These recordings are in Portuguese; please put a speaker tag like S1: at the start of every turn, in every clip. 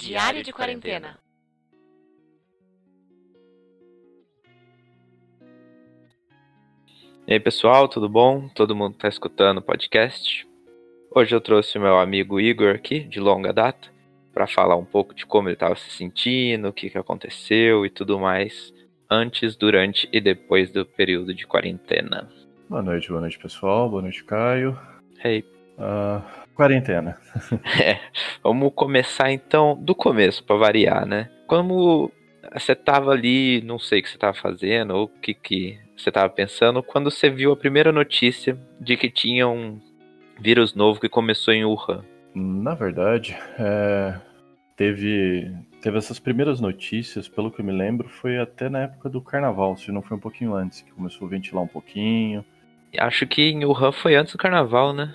S1: Diário de quarentena.
S2: E aí, pessoal, tudo bom? Todo mundo está escutando o podcast? Hoje eu trouxe o meu amigo Igor aqui, de longa data, para falar um pouco de como ele estava se sentindo, o que, que aconteceu e tudo mais, antes, durante e depois do período de quarentena.
S3: Boa noite, boa noite, pessoal. Boa noite, Caio.
S2: Hey.
S3: Uh, quarentena.
S2: é, vamos começar então do começo, para variar, né? Como você tava ali, não sei o que você tava fazendo, ou o que, que você tava pensando, quando você viu a primeira notícia de que tinha um vírus novo que começou em Wuhan?
S3: Na verdade, é, teve, teve essas primeiras notícias, pelo que eu me lembro, foi até na época do carnaval, se não foi um pouquinho antes, que começou a ventilar um pouquinho.
S2: Acho que em Wuhan foi antes do carnaval, né?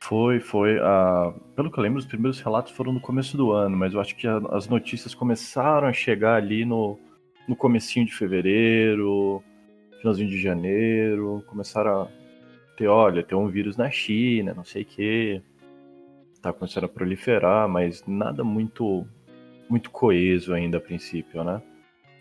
S3: Foi, foi. Uh, pelo que eu lembro, os primeiros relatos foram no começo do ano, mas eu acho que a, as notícias começaram a chegar ali no, no comecinho de fevereiro, finalzinho de janeiro, começaram a ter, olha, tem um vírus na China, não sei o quê. Tá começando a proliferar, mas nada muito muito coeso ainda a princípio, né?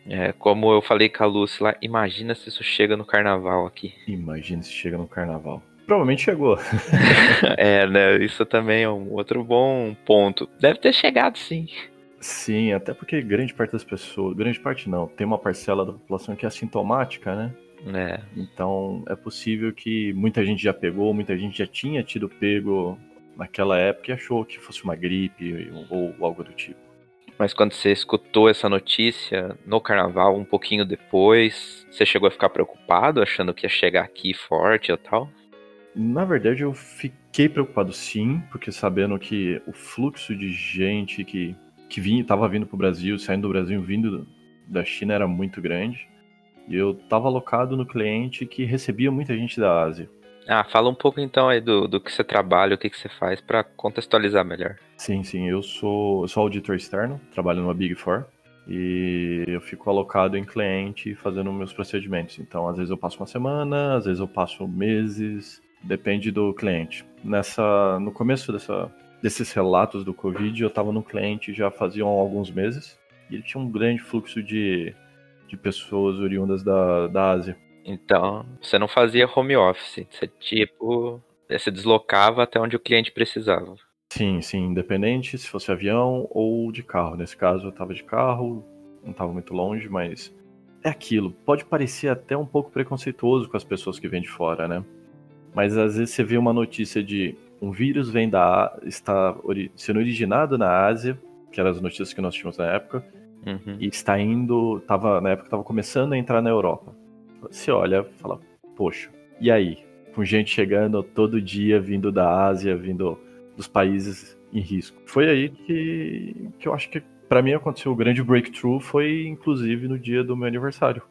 S2: É, como eu falei com a Lúcia lá, imagina se isso chega no carnaval aqui.
S3: Imagina se chega no carnaval. Provavelmente chegou.
S2: é, né? Isso também é um outro bom ponto. Deve ter chegado, sim.
S3: Sim, até porque grande parte das pessoas, grande parte não, tem uma parcela da população que é assintomática, né?
S2: É.
S3: Então é possível que muita gente já pegou, muita gente já tinha tido pego naquela época e achou que fosse uma gripe ou algo do tipo.
S2: Mas quando você escutou essa notícia no carnaval, um pouquinho depois, você chegou a ficar preocupado, achando que ia chegar aqui forte ou tal?
S3: Na verdade, eu fiquei preocupado sim, porque sabendo que o fluxo de gente que, que vinha, estava vindo para o Brasil, saindo do Brasil, vindo da China era muito grande. E eu estava alocado no cliente que recebia muita gente da Ásia.
S2: Ah, fala um pouco então aí do, do que você trabalha, o que, que você faz para contextualizar melhor.
S3: Sim, sim, eu sou, eu sou auditor externo, trabalho numa Big Four e eu fico alocado em cliente fazendo meus procedimentos. Então, às vezes eu passo uma semana, às vezes eu passo meses, Depende do cliente. Nessa, no começo dessa, desses relatos do Covid, eu estava no cliente já faziam alguns meses e ele tinha um grande fluxo de, de pessoas oriundas da, da Ásia.
S2: Então, você não fazia home office, você tipo, você deslocava até onde o cliente precisava.
S3: Sim, sim, independente se fosse avião ou de carro. Nesse caso eu estava de carro, não estava muito longe, mas é aquilo. Pode parecer até um pouco preconceituoso com as pessoas que vêm de fora, né? Mas às vezes você vê uma notícia de um vírus vem da está ori, sendo originado na Ásia, que eram as notícias que nós tínhamos na época,
S2: uhum.
S3: e está indo, tava na época estava começando a entrar na Europa. Você olha, fala, poxa, e aí? Com gente chegando todo dia vindo da Ásia, vindo dos países em risco. Foi aí que, que eu acho que para mim aconteceu o grande breakthrough foi inclusive no dia do meu aniversário.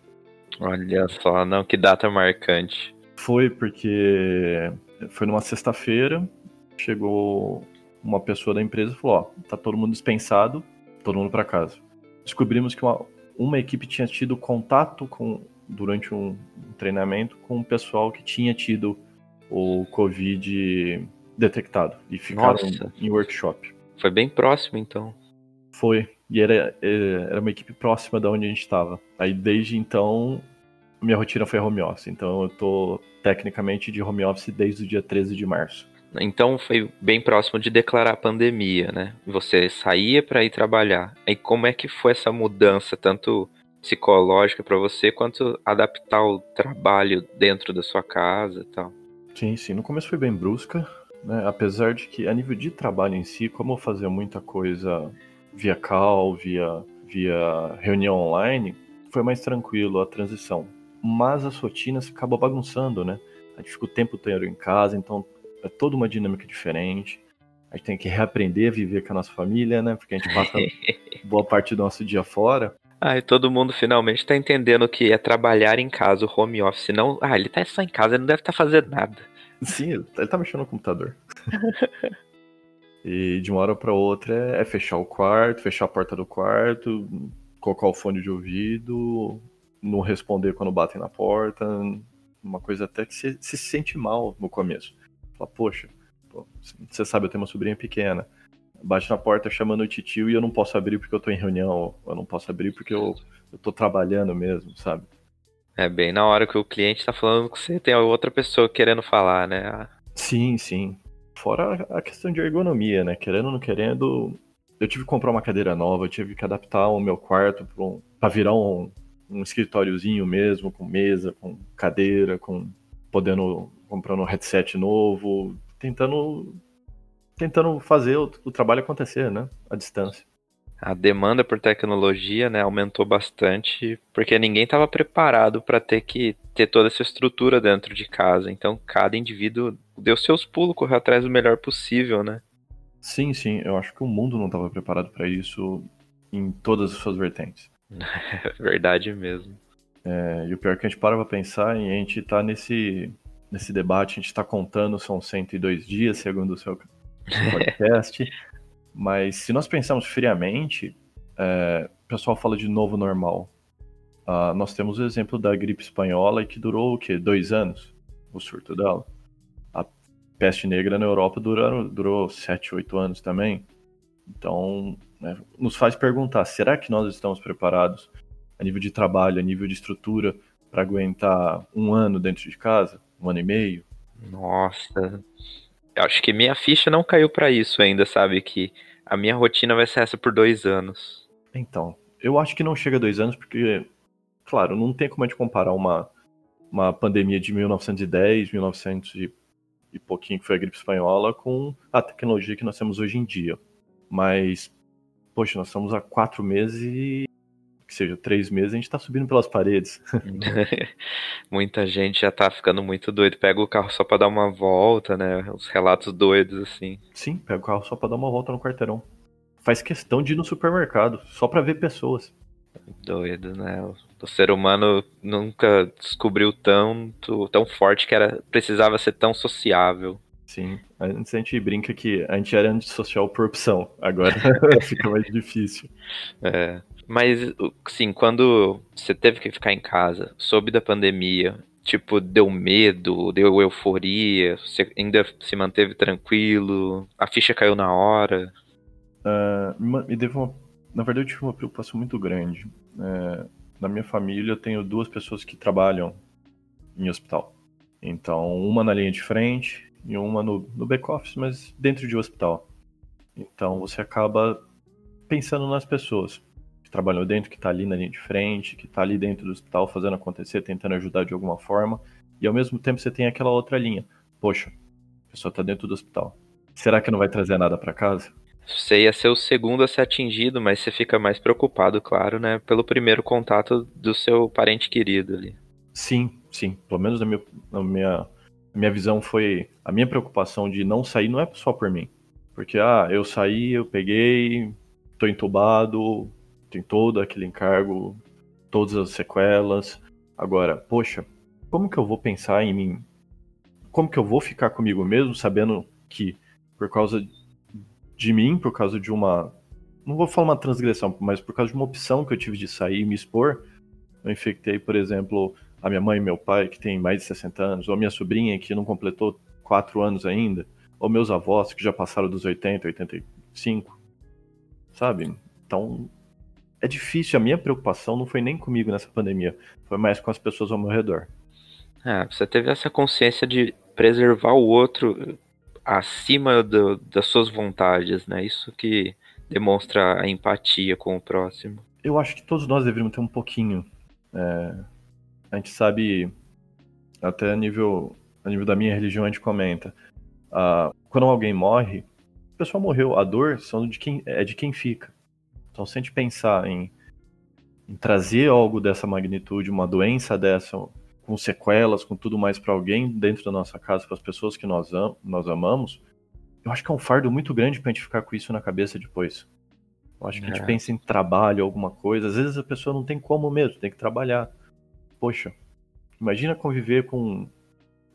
S2: Olha só, não que data marcante.
S3: Foi porque foi numa sexta-feira, chegou uma pessoa da empresa e falou: Ó, tá todo mundo dispensado, todo mundo para casa. Descobrimos que uma, uma equipe tinha tido contato com durante um treinamento com o pessoal que tinha tido o Covid detectado e ficaram Nossa. em workshop.
S2: Foi bem próximo então.
S3: Foi. E era, era uma equipe próxima da onde a gente estava. Aí desde então minha rotina foi home office, então eu tô tecnicamente de home office desde o dia 13 de março.
S2: Então foi bem próximo de declarar a pandemia, né? Você saía para ir trabalhar. E como é que foi essa mudança, tanto psicológica para você, quanto adaptar o trabalho dentro da sua casa e tal?
S3: Sim, sim. No começo foi bem brusca, né? Apesar de que a nível de trabalho em si, como eu fazia muita coisa via call, via, via reunião online, foi mais tranquilo a transição mas as rotinas acabam bagunçando, né? A gente fica o tempo inteiro em casa, então é toda uma dinâmica diferente. A gente tem que reaprender a viver com a nossa família, né? Porque a gente passa boa parte do nosso dia fora.
S2: Ah, e todo mundo finalmente está entendendo que é trabalhar em casa, o home office. Não, ah, ele tá só em casa, ele não deve estar tá fazendo nada.
S3: Sim, ele tá mexendo no computador. e de uma hora para outra é fechar o quarto, fechar a porta do quarto, colocar o fone de ouvido, não responder quando batem na porta, uma coisa até que você se sente mal no começo. Fala, poxa, você sabe, eu tenho uma sobrinha pequena. bate na porta chamando o titio e eu não posso abrir porque eu tô em reunião, eu não posso abrir porque eu, eu tô trabalhando mesmo, sabe?
S2: É bem na hora que o cliente tá falando que você tem outra pessoa querendo falar, né?
S3: Sim, sim. Fora a questão de ergonomia, né? Querendo ou não querendo, eu tive que comprar uma cadeira nova, eu tive que adaptar o meu quarto para um, virar um, um escritóriozinho mesmo, com mesa, com cadeira, com podendo comprando um headset novo, tentando tentando fazer o, o trabalho acontecer, né? À distância
S2: a demanda por tecnologia né, aumentou bastante, porque ninguém estava preparado para ter que ter toda essa estrutura dentro de casa. Então, cada indivíduo deu seus pulos, correu atrás do melhor possível, né?
S3: Sim, sim. Eu acho que o mundo não estava preparado para isso em todas as suas vertentes.
S2: É verdade mesmo.
S3: É, e o pior é que a gente para pra pensar e a gente está nesse, nesse debate, a gente está contando, são 102 dias, segundo o seu podcast. Mas se nós pensarmos friamente, é, o pessoal fala de novo normal. Uh, nós temos o exemplo da gripe espanhola que durou o quê? Dois anos? O surto dela. A peste negra na Europa durou, durou sete, oito anos também. Então, né, nos faz perguntar: será que nós estamos preparados a nível de trabalho, a nível de estrutura, para aguentar um ano dentro de casa? Um ano e meio?
S2: Nossa, acho que minha ficha não caiu para isso ainda, sabe? Que a minha rotina vai ser essa por dois anos.
S3: Então, eu acho que não chega a dois anos, porque, claro, não tem como a gente comparar uma, uma pandemia de 1910, 1900 e, e pouquinho, que foi a gripe espanhola, com a tecnologia que nós temos hoje em dia. Mas, poxa, nós estamos há quatro meses e que seja três meses, a gente tá subindo pelas paredes.
S2: Muita gente já tá ficando muito doido. Pega o carro só pra dar uma volta, né? Os relatos doidos, assim.
S3: Sim, pega o carro só pra dar uma volta no quarteirão. Faz questão de ir no supermercado, só pra ver pessoas.
S2: Doido, né? O ser humano nunca descobriu tanto, tão forte que era precisava ser tão sociável.
S3: Sim, antes a gente brinca que a gente era antissocial por opção, agora fica mais difícil.
S2: É. Mas, sim, quando você teve que ficar em casa, soube da pandemia, tipo, deu medo, deu euforia, você ainda se manteve tranquilo, a ficha caiu na hora?
S3: Uh, me deu uma, na verdade, eu tive uma preocupação muito grande. Uh, na minha família, eu tenho duas pessoas que trabalham em hospital. Então, uma na linha de frente e uma no, no back-office, mas dentro de hospital. Então, você acaba pensando nas pessoas que trabalhou dentro, que está ali na linha de frente, que está ali dentro do hospital fazendo acontecer, tentando ajudar de alguma forma. E ao mesmo tempo você tem aquela outra linha. Poxa, a pessoa está dentro do hospital. Será que não vai trazer nada para casa?
S2: Você ia ser o segundo a ser atingido, mas você fica mais preocupado, claro, né? Pelo primeiro contato do seu parente querido ali.
S3: Sim, sim. Pelo menos na minha, na minha, minha visão foi. A minha preocupação de não sair não é só por mim. Porque, ah, eu saí, eu peguei, tô entubado, tem todo aquele encargo, todas as sequelas. Agora, poxa, como que eu vou pensar em mim? Como que eu vou ficar comigo mesmo sabendo que por causa de mim, por causa de uma não vou falar uma transgressão, mas por causa de uma opção que eu tive de sair e me expor, eu infectei, por exemplo, a minha mãe e meu pai, que tem mais de 60 anos, ou a minha sobrinha, que não completou 4 anos ainda, ou meus avós, que já passaram dos 80, 85, sabe? Então, é difícil. A minha preocupação não foi nem comigo nessa pandemia, foi mais com as pessoas ao meu redor.
S2: É, você teve essa consciência de preservar o outro acima do, das suas vontades, né? Isso que demonstra a empatia com o próximo.
S3: Eu acho que todos nós deveríamos ter um pouquinho. É, a gente sabe, até a nível, a nível da minha religião, a gente comenta. Uh, quando alguém morre, a pessoa morreu, a dor são de quem, é de quem fica. Então, se a gente pensar em, em trazer algo dessa magnitude, uma doença dessa, com sequelas, com tudo mais para alguém dentro da nossa casa, para as pessoas que nós, am nós amamos, eu acho que é um fardo muito grande para a gente ficar com isso na cabeça depois. Eu acho que é. a gente é. pensa em trabalho, alguma coisa. Às vezes a pessoa não tem como mesmo, tem que trabalhar. Poxa, imagina conviver com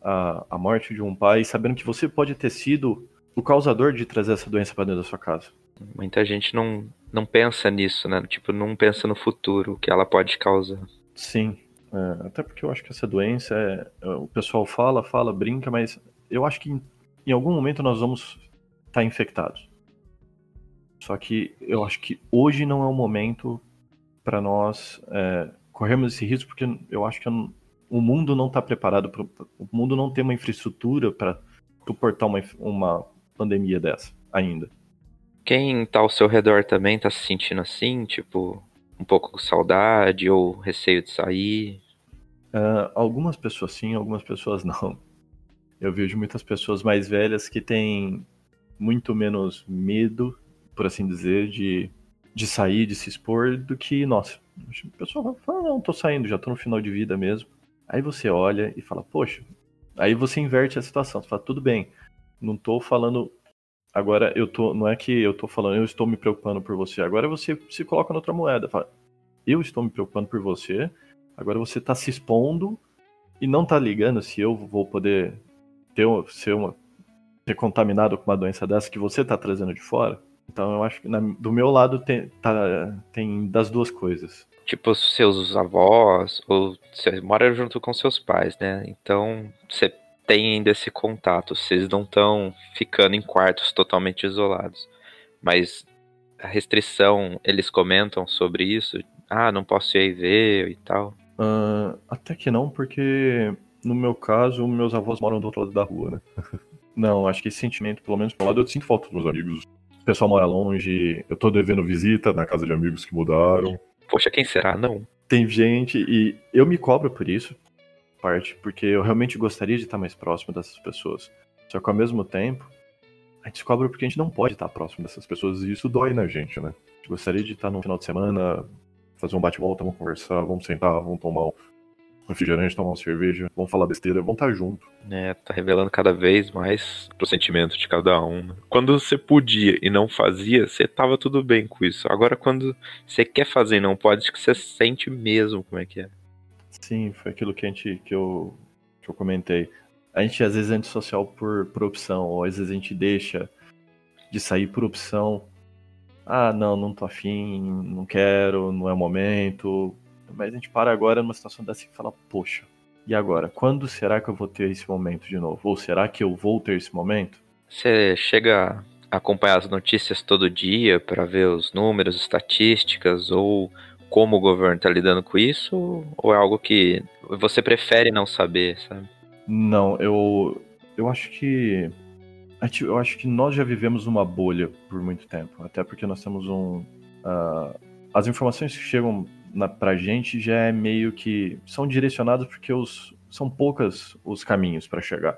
S3: a, a morte de um pai sabendo que você pode ter sido o causador de trazer essa doença para dentro da sua casa.
S2: Muita gente não, não pensa nisso, né? Tipo, não pensa no futuro, que ela pode causar.
S3: Sim. É, até porque eu acho que essa doença é, é. O pessoal fala, fala, brinca, mas eu acho que em, em algum momento nós vamos estar tá infectados. Só que eu acho que hoje não é o momento para nós é, corrermos esse risco, porque eu acho que eu, o mundo não está preparado, pro, o mundo não tem uma infraestrutura para suportar uma, uma pandemia dessa ainda.
S2: Quem tá ao seu redor também tá se sentindo assim, tipo, um pouco com saudade ou receio de sair?
S3: Uh, algumas pessoas sim, algumas pessoas não. Eu vejo muitas pessoas mais velhas que têm muito menos medo, por assim dizer, de, de sair, de se expor, do que nós. A pessoa fala, não, tô saindo, já tô no final de vida mesmo. Aí você olha e fala, poxa, aí você inverte a situação. Você fala, tudo bem, não tô falando Agora eu tô, não é que eu tô falando, eu estou me preocupando por você. Agora você se coloca na outra moeda, fala, eu estou me preocupando por você. Agora você está se expondo e não está ligando se eu vou poder ter ser uma ser contaminado com uma doença dessa que você está trazendo de fora. Então eu acho que na, do meu lado tem, tá, tem das duas coisas.
S2: Tipo seus avós ou você mora junto com seus pais, né? Então você tem ainda esse contato, vocês não estão ficando em quartos totalmente isolados. Mas a restrição, eles comentam sobre isso? Ah, não posso ir aí ver e tal?
S3: Uh, até que não, porque no meu caso, meus avós moram do outro lado da rua, né? não, acho que esse sentimento, pelo menos pro lado, eu sinto falta dos meus amigos. O pessoal mora longe, eu tô devendo visita na casa de amigos que mudaram.
S2: Poxa, quem será? Não.
S3: Tem gente, e eu me cobro por isso, parte, porque eu realmente gostaria de estar mais próximo dessas pessoas. Só que ao mesmo tempo, a gente descobre porque a gente não pode estar próximo dessas pessoas e isso dói na gente, né? A gente gostaria de estar no final de semana, fazer um bate-volta, vamos conversar, vamos sentar, vamos tomar um refrigerante, tomar uma cerveja, vamos falar besteira, vamos estar junto.
S2: É, tá revelando cada vez mais o sentimento de cada um. Né? Quando você podia e não fazia, você tava tudo bem com isso. Agora, quando você quer fazer e não pode, acho que você sente mesmo como é que é.
S3: Sim, foi aquilo que, a gente, que, eu, que eu comentei. A gente às vezes é antissocial por, por opção, ou às vezes a gente deixa de sair por opção. Ah, não, não tô afim, não quero, não é o momento. Mas a gente para agora numa situação dessa e fala, poxa, e agora? Quando será que eu vou ter esse momento de novo? Ou será que eu vou ter esse momento?
S2: Você chega a acompanhar as notícias todo dia para ver os números, estatísticas, ou como o governo está lidando com isso? Ou é algo que você prefere não saber, sabe?
S3: Não, eu, eu acho que. Eu acho que nós já vivemos uma bolha por muito tempo. Até porque nós temos um. Uh, as informações que chegam na, pra gente já é meio que. são direcionadas porque os, são poucas os caminhos para chegar.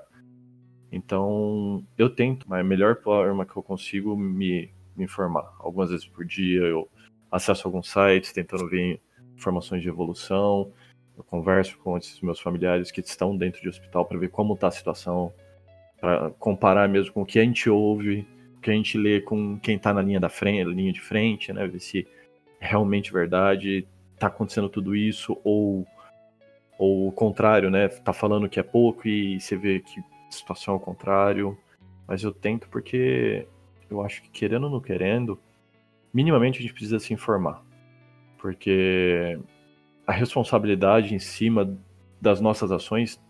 S3: Então, eu tento, mas a melhor forma que eu consigo me, me informar. Algumas vezes por dia eu acesso alguns sites, tentando ver informações de evolução. Eu converso com esses meus familiares que estão dentro de hospital para ver como está a situação, para comparar mesmo com o que a gente ouve, o que a gente lê com quem está na linha da frente, linha de frente, né? Ver se é realmente verdade, está acontecendo tudo isso ou ou o contrário, né? Tá falando que é pouco e você vê que a situação é o contrário. Mas eu tento porque eu acho que querendo ou não querendo, minimamente a gente precisa se informar. Porque a responsabilidade em cima das nossas ações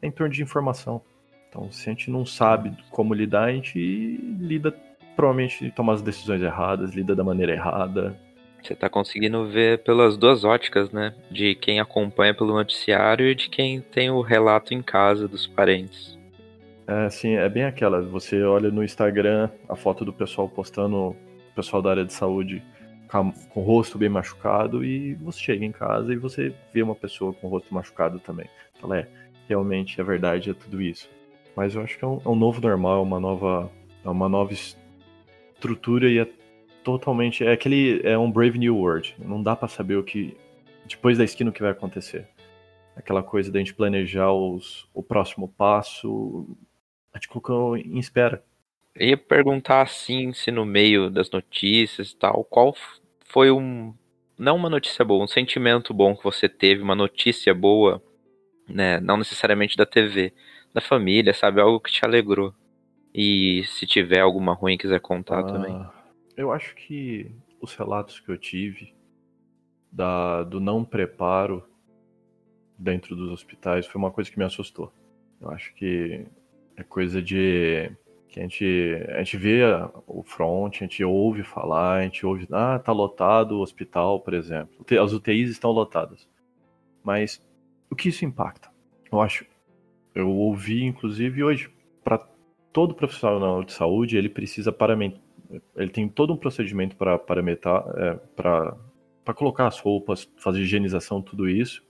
S3: é em torno de informação. Então, se a gente não sabe como lidar, a gente lida, provavelmente toma as decisões erradas, lida da maneira errada.
S2: Você está conseguindo ver pelas duas óticas, né? De quem acompanha pelo noticiário e de quem tem o relato em casa dos parentes.
S3: É, sim, é bem aquela. Você olha no Instagram a foto do pessoal postando pessoal da área de saúde com, com, o rosto bem machucado e você chega em casa e você vê uma pessoa com o rosto machucado também. Fala, é, realmente é verdade, é tudo isso. Mas eu acho que é um, é um novo normal, uma nova, é uma nova estrutura e é totalmente, é aquele, é um Brave New World. Não dá para saber o que, depois da esquina o que vai acontecer. Aquela coisa da gente planejar os, o próximo passo, a gente colocou em espera.
S2: Eu ia perguntar assim, se no meio das notícias e tal, qual foi um. Não uma notícia boa, um sentimento bom que você teve, uma notícia boa, né? Não necessariamente da TV, da família, sabe? Algo que te alegrou. E se tiver alguma ruim quiser contar ah, também.
S3: Eu acho que os relatos que eu tive da, do não preparo dentro dos hospitais foi uma coisa que me assustou. Eu acho que é coisa de Que a gente, a gente vê o front, a gente ouve falar, a gente ouve, ah, tá lotado o hospital, por exemplo. As UTIs estão lotadas. Mas o que isso impacta? Eu acho, eu ouvi inclusive hoje, para todo profissional de saúde, ele precisa ele tem todo um procedimento para parametrar, é, para colocar as roupas, fazer higienização, tudo isso.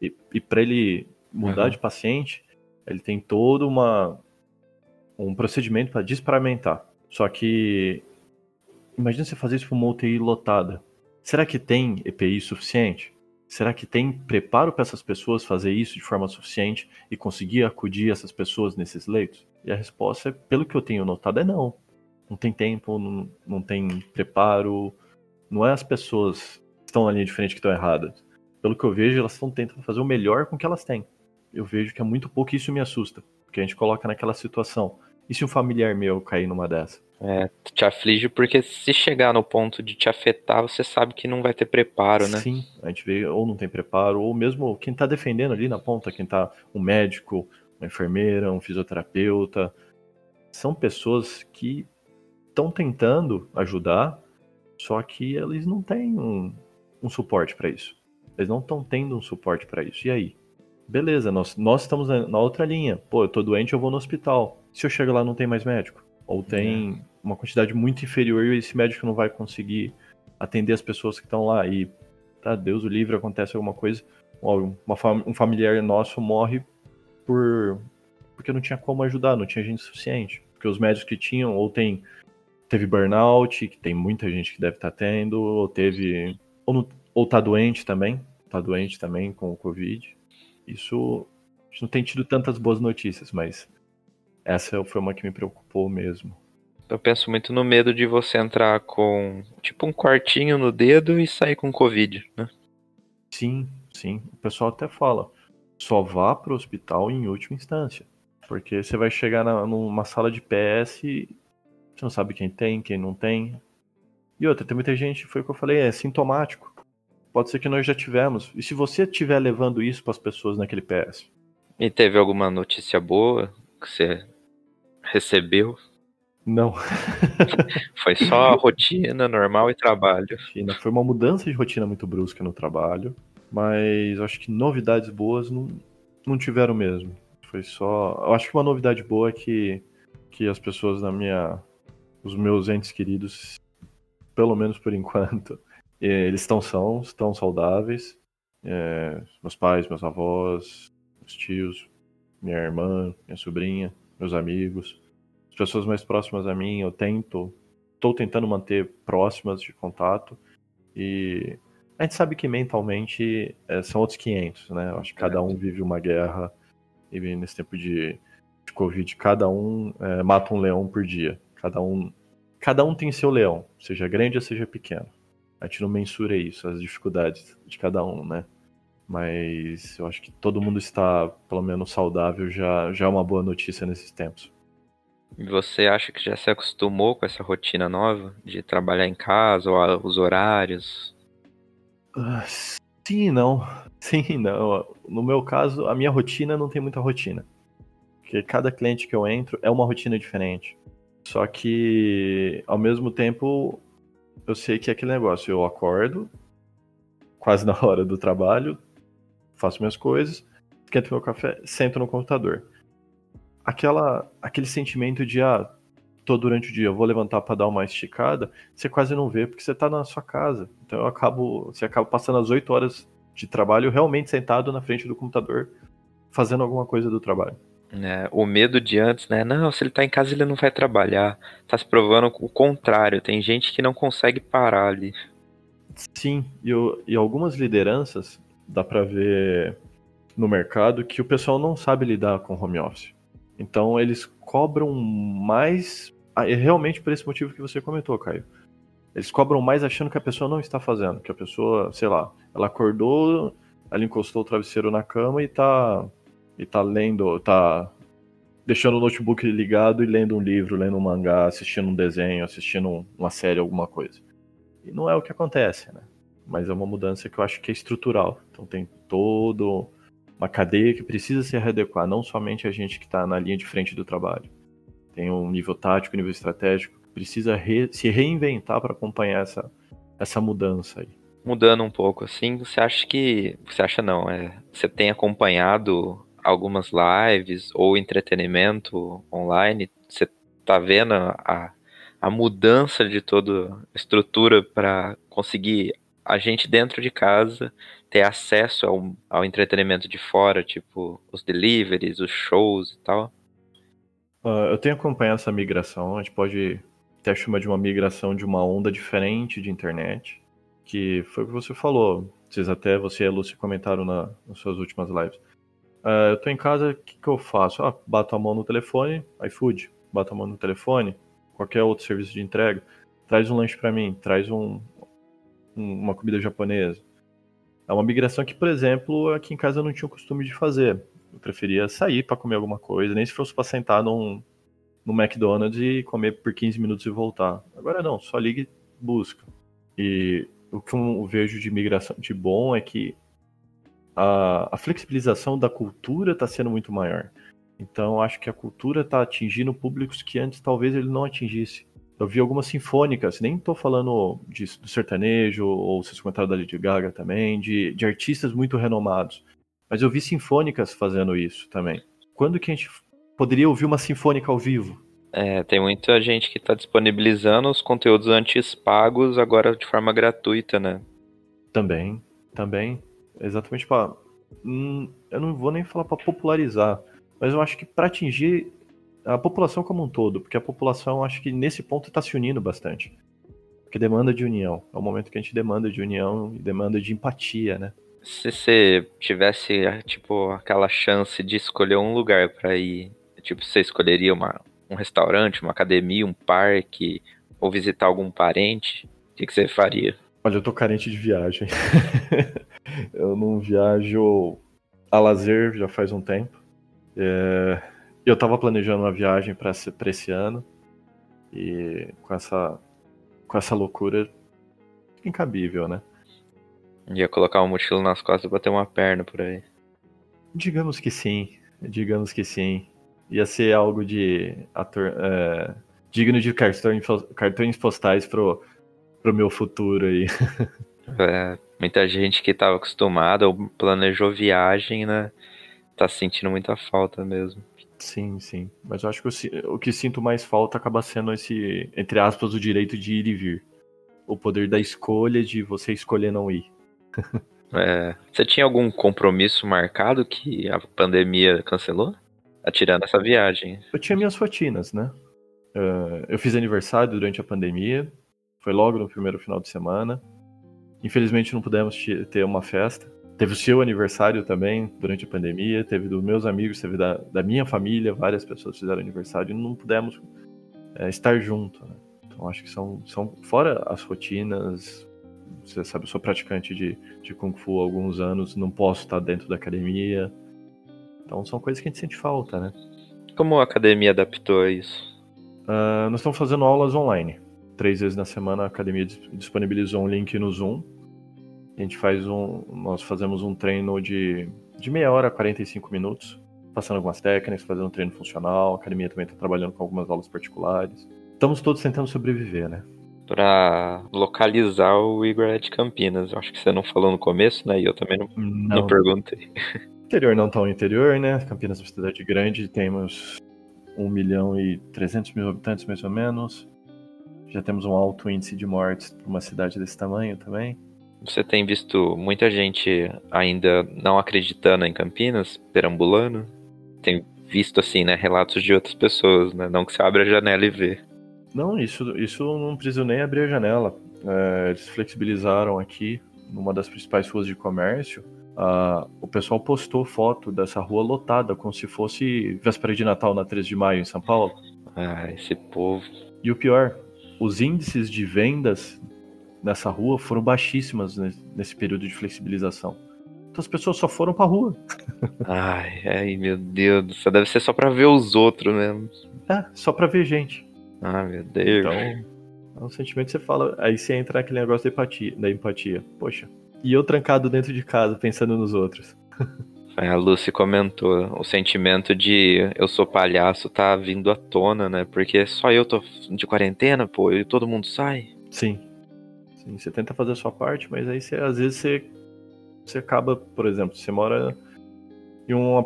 S3: E, e para ele mudar uhum. de paciente, ele tem todo uma, um procedimento para desparamentar. Só que imagina você fazer isso para uma UTI lotada. Será que tem EPI suficiente? Será que tem preparo para essas pessoas fazer isso de forma suficiente e conseguir acudir essas pessoas nesses leitos? E a resposta, pelo que eu tenho notado, é não. Não tem tempo, não, não tem preparo. Não é as pessoas que estão na linha de frente que estão erradas. Pelo que eu vejo, elas estão tentando fazer o melhor com o que elas têm. Eu vejo que é muito pouco e isso me assusta. Porque a gente coloca naquela situação. E se um familiar meu cair numa dessa?
S2: É, te aflige porque se chegar no ponto de te afetar, você sabe que não vai ter preparo, né?
S3: Sim, a gente vê ou não tem preparo, ou mesmo quem tá defendendo ali na ponta, quem tá um médico, uma enfermeira, um fisioterapeuta, são pessoas que estão tentando ajudar, só que eles não têm um, um suporte para isso. Eles não estão tendo um suporte para isso. E aí? Beleza, nós, nós estamos na, na outra linha. Pô, eu tô doente, eu vou no hospital. Se eu chego lá, não tem mais médico. Ou tem é. uma quantidade muito inferior e esse médico não vai conseguir atender as pessoas que estão lá. E, tá, Deus o livre, acontece alguma coisa. Uma, um familiar nosso morre por porque não tinha como ajudar, não tinha gente suficiente. Porque os médicos que tinham, ou tem teve burnout, que tem muita gente que deve estar tá tendo, ou teve. Ou, não, ou tá doente também. Tá doente também com o Covid. Isso. A gente não tem tido tantas boas notícias, mas essa foi uma que me preocupou mesmo.
S2: Eu penso muito no medo de você entrar com tipo um quartinho no dedo e sair com Covid, né?
S3: Sim, sim. O pessoal até fala, só vá para o hospital em última instância. Porque você vai chegar na, numa sala de PS e você não sabe quem tem, quem não tem. E outra, tem muita gente, foi o que eu falei, é sintomático. Pode ser que nós já tivemos. E se você estiver levando isso para as pessoas naquele PS?
S2: E teve alguma notícia boa que você recebeu?
S3: Não.
S2: foi só rotina normal e trabalho.
S3: Foi uma mudança de rotina muito brusca no trabalho, mas acho que novidades boas não, não tiveram mesmo. Foi só. Eu acho que uma novidade boa é que, que as pessoas na minha. Os meus entes queridos, pelo menos por enquanto, eles estão sãos, estão saudáveis. É, meus pais, meus avós, meus tios, minha irmã, minha sobrinha, meus amigos, as pessoas mais próximas a mim, eu tento, estou tentando manter próximas de contato e a gente sabe que mentalmente é, são outros 500, né? Eu acho que cada um vive uma guerra e nesse tempo de, de Covid, cada um é, mata um leão por dia. Cada um, cada um tem seu leão, seja grande ou seja pequeno. A gente não mensura isso, as dificuldades de cada um, né? Mas eu acho que todo mundo está, pelo menos, saudável já, já é uma boa notícia nesses tempos.
S2: E você acha que já se acostumou com essa rotina nova de trabalhar em casa, ou os horários?
S3: Uh, sim e não. Sim e não. No meu caso, a minha rotina não tem muita rotina. Porque cada cliente que eu entro é uma rotina diferente. Só que, ao mesmo tempo, eu sei que é aquele negócio. Eu acordo quase na hora do trabalho, faço minhas coisas, esquento meu café, sento no computador. Aquela, aquele sentimento de, ah, tô durante o dia, eu vou levantar para dar uma esticada, você quase não vê porque você tá na sua casa. Então eu acabo, você acaba passando as oito horas de trabalho realmente sentado na frente do computador, fazendo alguma coisa do trabalho.
S2: É, o medo de antes, né? Não, se ele tá em casa ele não vai trabalhar. Tá se provando o contrário. Tem gente que não consegue parar ali.
S3: Sim, e, e algumas lideranças dá para ver no mercado que o pessoal não sabe lidar com home office. Então eles cobram mais, ah, realmente por esse motivo que você comentou, Caio. Eles cobram mais achando que a pessoa não está fazendo, que a pessoa, sei lá, ela acordou, ela encostou o travesseiro na cama e tá e tá lendo, tá deixando o notebook ligado e lendo um livro, lendo um mangá, assistindo um desenho, assistindo uma série, alguma coisa. E não é o que acontece, né? mas é uma mudança que eu acho que é estrutural. Então tem todo uma cadeia que precisa se readequar, não somente a gente que está na linha de frente do trabalho. tem um nível tático, nível estratégico, precisa re, se reinventar para acompanhar essa, essa mudança aí.
S2: Mudando um pouco, assim, você acha que. Você acha não, é. Você tem acompanhado algumas lives ou entretenimento online? Você tá vendo a, a mudança de toda a estrutura para conseguir a gente dentro de casa ter acesso ao, ao entretenimento de fora, tipo os deliveries, os shows e tal?
S3: Uh, eu tenho acompanhado essa migração, a gente pode até chamar de uma migração de uma onda diferente de internet, que foi o que você falou. Vocês até, você e a Lúcia comentaram na, nas suas últimas lives. Uh, eu tô em casa, o que, que eu faço? Ah, bato a mão no telefone, iFood, bato a mão no telefone, qualquer outro serviço de entrega, traz um lanche para mim, traz um, um, uma comida japonesa. É uma migração que, por exemplo, aqui em casa eu não tinha o costume de fazer. Eu preferia sair para comer alguma coisa, nem se fosse para sentar num, no McDonald's e comer por 15 minutos e voltar. Agora não, só liga e busca. E o que eu vejo de migração de bom é que a, a flexibilização da cultura está sendo muito maior. Então acho que a cultura está atingindo públicos que antes talvez ele não atingisse. Eu vi algumas sinfônicas, nem estou falando de, do sertanejo, ou vocês comentaram da Lady Gaga também, de, de artistas muito renomados. Mas eu vi sinfônicas fazendo isso também. Quando que a gente poderia ouvir uma sinfônica ao vivo?
S2: É, tem muita gente que está disponibilizando os conteúdos antes pagos agora de forma gratuita, né?
S3: Também, também. Exatamente para. Hum, eu não vou nem falar para popularizar, mas eu acho que para atingir a população como um todo, porque a população acho que nesse ponto está se unindo bastante. Porque demanda de união. É o momento que a gente demanda de união e demanda de empatia, né?
S2: Se você tivesse, tipo, aquela chance de escolher um lugar para ir, tipo, você escolheria uma, um restaurante, uma academia, um parque, ou visitar algum parente, o que, que você faria?
S3: Olha, eu tô carente de viagem. eu não viajo a lazer já faz um tempo. É, eu tava planejando uma viagem para esse, esse ano e com essa com essa loucura incabível, né?
S2: Ia colocar um mochilo nas costas e bater uma perna por aí.
S3: Digamos que sim, digamos que sim. Ia ser algo de ator, é, digno de cartões, cartões postais pro, pro meu futuro aí.
S2: É, muita gente que tava acostumada ou planejou viagem, né? Tá sentindo muita falta mesmo.
S3: Sim, sim. Mas eu acho que o, o que sinto mais falta acaba sendo esse, entre aspas, o direito de ir e vir. O poder da escolha de você escolher não ir.
S2: é, você tinha algum compromisso marcado que a pandemia cancelou? Atirando essa viagem.
S3: Eu tinha minhas rotinas, né? Uh, eu fiz aniversário durante a pandemia. Foi logo no primeiro final de semana. Infelizmente não pudemos ter uma festa. Teve o seu aniversário também durante a pandemia, teve dos meus amigos, teve da, da minha família, várias pessoas fizeram aniversário e não pudemos é, estar junto. Né? Então acho que são, são, fora as rotinas, você sabe, eu sou praticante de, de Kung Fu há alguns anos, não posso estar dentro da academia. Então são coisas que a gente sente falta, né?
S2: Como a academia adaptou a isso?
S3: Uh, nós estamos fazendo aulas online. Três vezes na semana a academia disponibilizou um link no Zoom a gente faz um. Nós fazemos um treino de, de meia hora a 45 minutos, passando algumas técnicas, fazendo um treino funcional. A academia também está trabalhando com algumas aulas particulares. Estamos todos tentando sobreviver, né?
S2: Para localizar o Igor é de Campinas. Eu acho que você não falou no começo, né? E eu também não, não. não perguntei.
S3: Interior não tão interior, né? Campinas é uma cidade grande, temos 1 milhão e 300 mil habitantes, mais ou menos. Já temos um alto índice de mortes para uma cidade desse tamanho também.
S2: Você tem visto muita gente ainda não acreditando em Campinas, perambulando? Tem visto, assim, né, relatos de outras pessoas, né? Não que você abra a janela e vê.
S3: Não, isso, isso não precisa nem abrir a janela. É, eles flexibilizaram aqui, numa das principais ruas de comércio. o pessoal postou foto dessa rua lotada, como se fosse véspera de Natal na 13 de maio em São Paulo.
S2: Ah, esse povo.
S3: E o pior, os índices de vendas nessa rua foram baixíssimas nesse período de flexibilização. Então as pessoas só foram pra rua.
S2: Ai, ai, meu Deus, isso deve ser só pra ver os outros mesmo.
S3: É, só pra ver gente.
S2: Ah, meu Deus.
S3: Então, é um sentimento que você fala, aí você entra naquele negócio da empatia, da empatia. Poxa, e eu trancado dentro de casa pensando nos outros.
S2: A Lucy comentou, o sentimento de eu sou palhaço tá vindo à tona, né? Porque só eu tô de quarentena, pô, e todo mundo sai.
S3: Sim. Sim, você tenta fazer a sua parte, mas aí você, às vezes você, você acaba, por exemplo, você mora em um,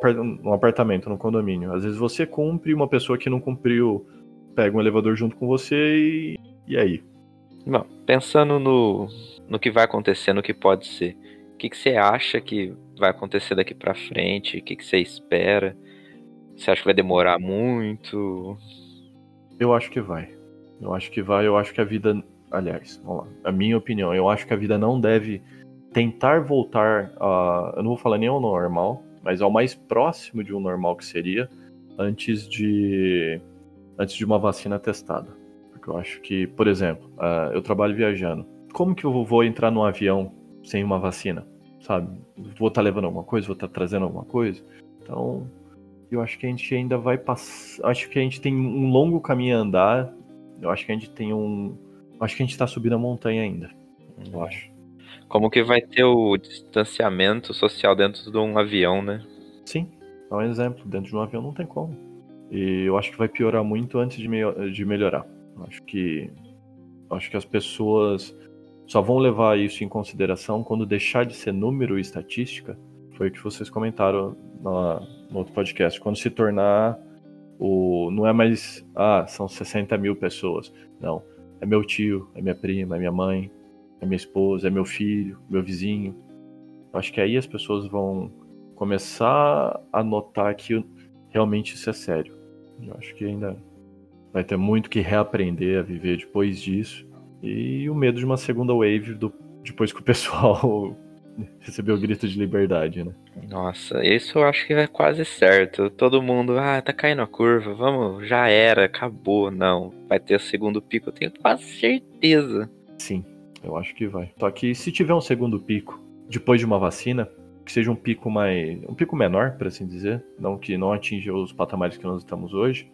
S3: um apartamento, num condomínio. Às vezes você cumpre uma pessoa que não cumpriu pega um elevador junto com você e, e aí?
S2: Bom, pensando no, no que vai acontecer, no que pode ser, o que, que você acha que vai acontecer daqui para frente? O que, que você espera? Você acha que vai demorar muito?
S3: Eu acho que vai. Eu acho que vai. Eu acho que a vida. Aliás, vamos lá. A minha opinião, eu acho que a vida não deve tentar voltar a. Eu não vou falar nem ao normal, mas ao mais próximo de um normal que seria antes de antes de uma vacina testada. Porque eu acho que, por exemplo, uh, eu trabalho viajando. Como que eu vou entrar num avião sem uma vacina? Sabe? Vou estar tá levando alguma coisa, vou estar tá trazendo alguma coisa. Então, eu acho que a gente ainda vai passar. Acho que a gente tem um longo caminho a andar. Eu acho que a gente tem um. Acho que a gente está subindo a montanha ainda. Eu uhum. acho.
S2: Como que vai ter o distanciamento social dentro de um avião, né?
S3: Sim, é um exemplo. Dentro de um avião não tem como. E eu acho que vai piorar muito antes de, me de melhorar. Acho que acho que as pessoas só vão levar isso em consideração quando deixar de ser número e estatística. Foi o que vocês comentaram no, outro podcast. Quando se tornar o. Não é mais. Ah, são 60 mil pessoas. Não. É meu tio, é minha prima, é minha mãe, é minha esposa, é meu filho, meu vizinho. Acho que aí as pessoas vão começar a notar que realmente isso é sério. Eu acho que ainda vai ter muito que reaprender a viver depois disso. E o medo de uma segunda wave do, depois que o pessoal recebeu o grito de liberdade, né?
S2: Nossa, isso eu acho que é quase certo. Todo mundo, ah, tá caindo a curva, vamos, já era, acabou. Não, vai ter o segundo pico, eu tenho quase certeza.
S3: Sim, eu acho que vai. Só que se tiver um segundo pico depois de uma vacina, que seja um pico mais. um pico menor, por assim dizer, não que não atinja os patamares que nós estamos hoje,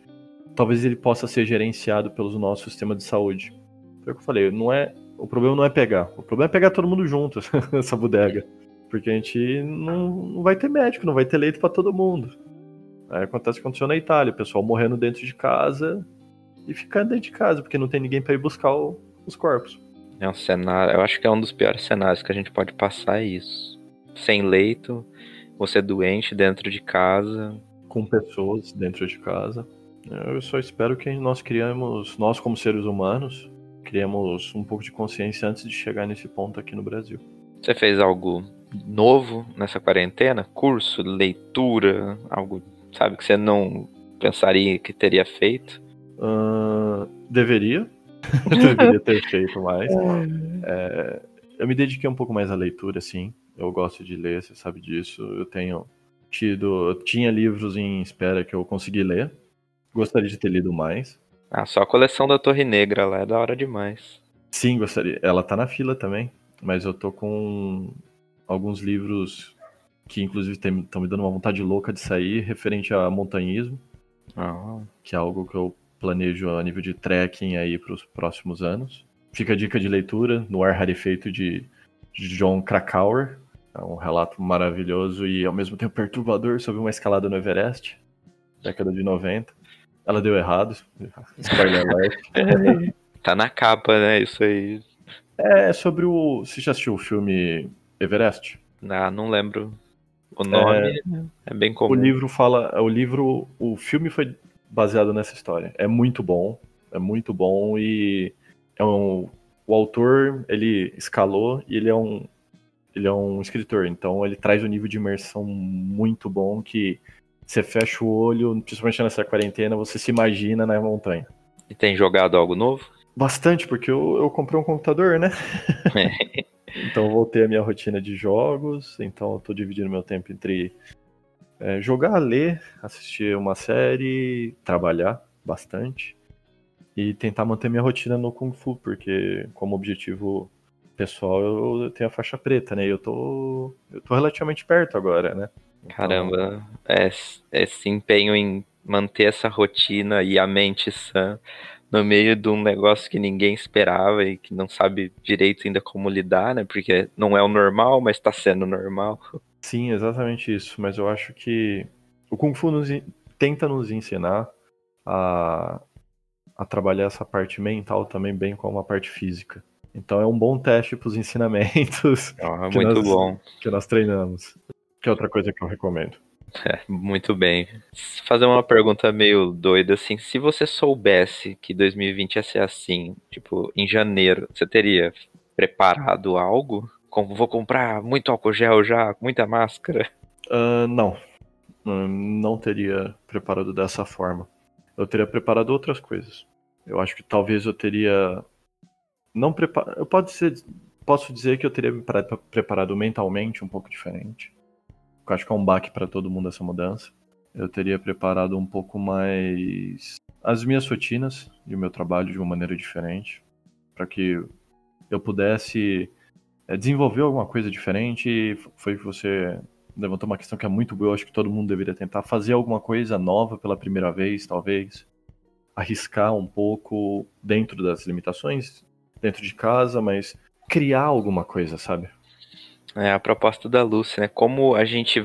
S3: talvez ele possa ser gerenciado pelo nosso sistema de saúde. Foi o que eu falei, não é. O problema não é pegar. O problema é pegar todo mundo junto nessa bodega. Porque a gente não, não vai ter médico, não vai ter leito para todo mundo. Aí acontece o que aconteceu na Itália, o pessoal morrendo dentro de casa e ficando dentro de casa, porque não tem ninguém para ir buscar o, os corpos.
S2: É um cenário, eu acho que é um dos piores cenários que a gente pode passar é isso sem leito, você doente dentro de casa.
S3: Com pessoas dentro de casa. Eu só espero que nós criamos, nós como seres humanos, criemos um pouco de consciência antes de chegar nesse ponto aqui no Brasil.
S2: Você fez algo novo nessa quarentena? Curso, leitura, algo, sabe, que você não pensaria que teria feito?
S3: Uh, deveria. deveria ter feito mais. É, eu me dediquei um pouco mais à leitura, sim. Eu gosto de ler, você sabe disso. Eu tenho tido. Eu tinha livros em espera que eu consegui ler. Gostaria de ter lido mais.
S2: Ah, só a coleção da Torre Negra lá é da hora demais.
S3: Sim, gostaria. Ela tá na fila também. Mas eu tô com alguns livros que inclusive estão me dando uma vontade louca de sair, referente a montanhismo. Ah. Que é algo que eu planejo a nível de trekking aí para os próximos anos. Fica a dica de leitura no ar rarefeito de John Krakauer, é um relato maravilhoso e ao mesmo tempo perturbador sobre uma escalada no Everest, década de 90. Ela deu errado. Spoiler alert.
S2: tá na capa, né? Isso aí.
S3: É sobre o. Você já assistiu o filme Everest?
S2: Ah, não lembro. O nome é, é bem comum.
S3: O livro fala. O livro. O filme foi baseado nessa história. É muito bom. É muito bom e. É um, o autor, ele escalou e ele é um ele é um escritor, então ele traz um nível de imersão muito bom que você fecha o olho, principalmente nessa quarentena, você se imagina na montanha.
S2: E tem jogado algo novo?
S3: Bastante, porque eu, eu comprei um computador, né? É. então eu voltei a minha rotina de jogos, então eu tô dividindo meu tempo entre é, jogar, ler, assistir uma série, trabalhar bastante e tentar manter minha rotina no Kung Fu, porque como objetivo pessoal, eu tenho a faixa preta, né? E eu tô, eu tô relativamente perto agora, né?
S2: Então... Caramba, é, esse empenho em manter essa rotina e a mente sã no meio de um negócio que ninguém esperava e que não sabe direito ainda como lidar, né? Porque não é o normal, mas tá sendo normal.
S3: Sim, exatamente isso. Mas eu acho que o Kung Fu nos, tenta nos ensinar a, a trabalhar essa parte mental também, bem como a parte física. Então é um bom teste para os ensinamentos
S2: ah, que, nós, bom.
S3: que nós treinamos. Que é outra coisa que eu recomendo.
S2: É, muito bem. Fazer uma pergunta meio doida assim, se você soubesse que 2020 ia ser assim, tipo, em janeiro, você teria preparado algo? Como vou comprar muito álcool gel já, muita máscara?
S3: Uh, não. Não teria preparado dessa forma. Eu teria preparado outras coisas. Eu acho que talvez eu teria não preparado. Eu pode ser, posso dizer que eu teria me preparado mentalmente um pouco diferente. Acho que é um baque para todo mundo essa mudança. Eu teria preparado um pouco mais as minhas rotinas e o meu trabalho de uma maneira diferente, para que eu pudesse é, desenvolver alguma coisa diferente. Foi que você levantou uma questão que é muito boa, eu acho que todo mundo deveria tentar fazer alguma coisa nova pela primeira vez, talvez. Arriscar um pouco dentro das limitações, dentro de casa, mas criar alguma coisa, sabe?
S2: É a proposta da Lucy, né? Como a gente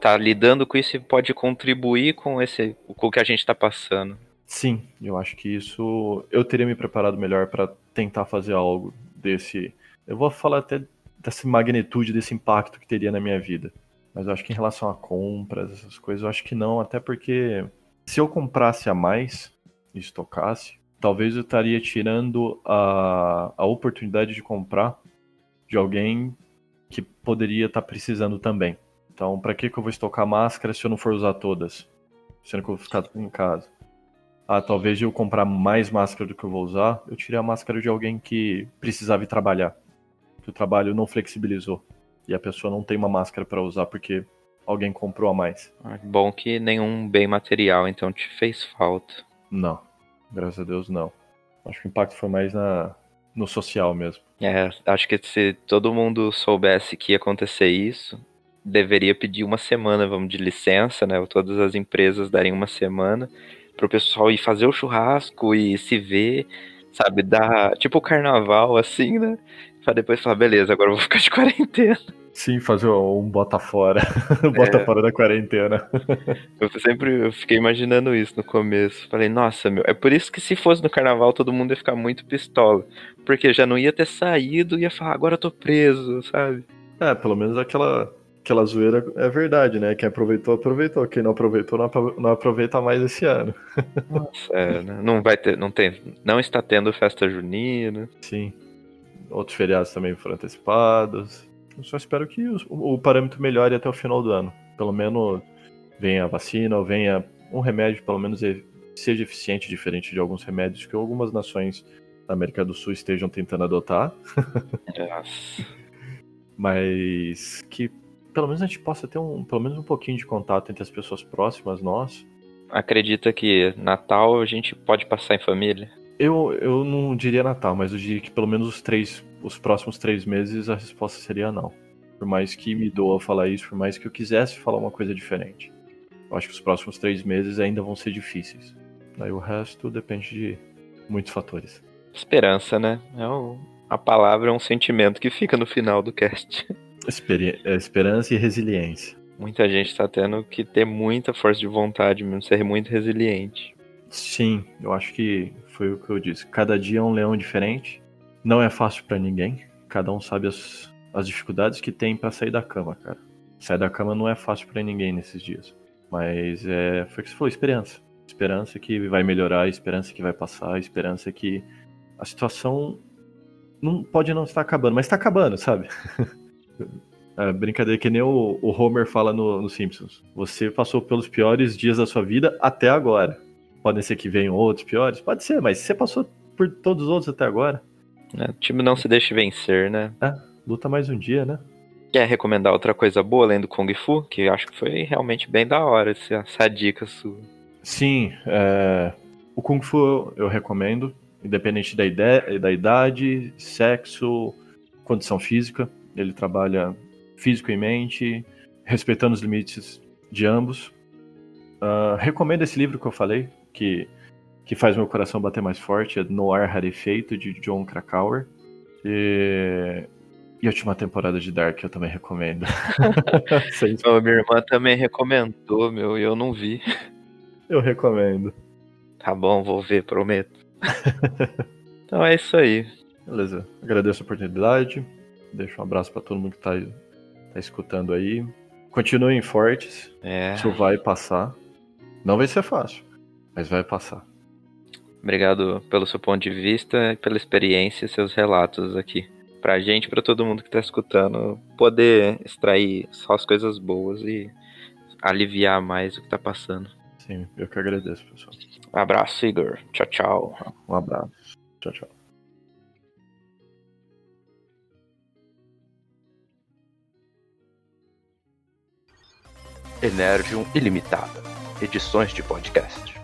S2: tá lidando com isso e pode contribuir com esse com o que a gente está passando.
S3: Sim, eu acho que isso eu teria me preparado melhor para tentar fazer algo desse. Eu vou falar até dessa magnitude desse impacto que teria na minha vida. Mas eu acho que em relação a compras, essas coisas, eu acho que não, até porque se eu comprasse a mais e estocasse, talvez eu estaria tirando a, a oportunidade de comprar de alguém que poderia estar tá precisando também. Então, para que, que eu vou estocar máscara se eu não for usar todas? Sendo que eu vou ficar em casa. Ah, talvez eu comprar mais máscara do que eu vou usar, eu tirei a máscara de alguém que precisava ir trabalhar. Que o trabalho não flexibilizou. E a pessoa não tem uma máscara para usar porque alguém comprou a mais.
S2: Ah, bom que nenhum bem material então te fez falta.
S3: Não. Graças a Deus, não. Acho que o impacto foi mais na, no social mesmo.
S2: É, acho que se todo mundo soubesse que ia acontecer isso, deveria pedir uma semana, vamos, de licença, né? Todas as empresas darem uma semana para o pessoal ir fazer o churrasco e se ver, sabe? Dar tipo o carnaval, assim, né? Pra depois falar, beleza, agora eu vou ficar de quarentena.
S3: Sim, fazer um bota fora. bota é. fora da quarentena.
S2: eu sempre eu fiquei imaginando isso no começo. Falei, nossa, meu, é por isso que se fosse no carnaval todo mundo ia ficar muito pistola. Porque já não ia ter saído e ia falar, agora eu tô preso, sabe?
S3: É, pelo menos aquela, aquela zoeira é verdade, né? Quem aproveitou, aproveitou. Quem não aproveitou, não aproveita mais esse ano.
S2: Nossa, é, né? Não vai ter, não tem, não está tendo festa junina.
S3: Sim. Outros feriados também foram antecipados. Eu só espero que o, o parâmetro melhore até o final do ano. Pelo menos venha a vacina ou venha um remédio, pelo menos seja eficiente, diferente de alguns remédios que algumas nações da América do Sul estejam tentando adotar. Mas que pelo menos a gente possa ter um, pelo menos um pouquinho de contato entre as pessoas próximas nós.
S2: Acredita que Natal a gente pode passar em família?
S3: Eu, eu não diria Natal, mas eu diria que pelo menos os três, os próximos três meses a resposta seria não. Por mais que me doa falar isso, por mais que eu quisesse falar uma coisa diferente. Eu acho que os próximos três meses ainda vão ser difíceis. Aí o resto depende de muitos fatores.
S2: Esperança, né? É o... A palavra é um sentimento que fica no final do cast.
S3: Experi... É esperança e resiliência.
S2: Muita gente está tendo que ter muita força de vontade, mesmo ser muito resiliente.
S3: Sim, eu acho que foi o que eu disse. Cada dia é um leão diferente. Não é fácil para ninguém. Cada um sabe as, as dificuldades que tem para sair da cama, cara. Sair da cama não é fácil para ninguém nesses dias. Mas é, foi o que você falou, esperança. Esperança que vai melhorar, esperança que vai passar, esperança que a situação não pode não estar acabando, mas está acabando, sabe? É, brincadeira que nem o, o Homer fala no, no, Simpsons. Você passou pelos piores dias da sua vida até agora. Podem ser que venham outros piores? Pode ser, mas você passou por todos os outros até agora.
S2: É, o time não se deixe vencer, né?
S3: É, luta mais um dia, né?
S2: Quer recomendar outra coisa boa além do Kung Fu? Que acho que foi realmente bem da hora essa, essa dica sua.
S3: Sim, é... o Kung Fu eu recomendo, independente da, ideia, da idade, sexo, condição física. Ele trabalha físico e mente, respeitando os limites de ambos. Uh, recomendo esse livro que eu falei, que, que faz meu coração bater mais forte, é No Ar Rarefeito, de John Krakauer. E E a última temporada de Dark eu também recomendo.
S2: oh, minha irmã também recomendou, meu, e eu não vi.
S3: Eu recomendo.
S2: Tá bom, vou ver, prometo. então é isso aí.
S3: Beleza. Agradeço a oportunidade. Deixo um abraço para todo mundo que tá, tá escutando aí. Continuem fortes.
S2: É.
S3: Isso vai passar. Não vai ser fácil, mas vai passar.
S2: Obrigado pelo seu ponto de vista, pela experiência e seus relatos aqui. Pra gente, pra todo mundo que tá escutando, poder extrair só as coisas boas e aliviar mais o que tá passando.
S3: Sim, eu que agradeço, pessoal.
S2: Um abraço, Igor. Tchau, tchau.
S3: Um abraço. Tchau, tchau.
S1: Energium Ilimitada. Edições de podcast.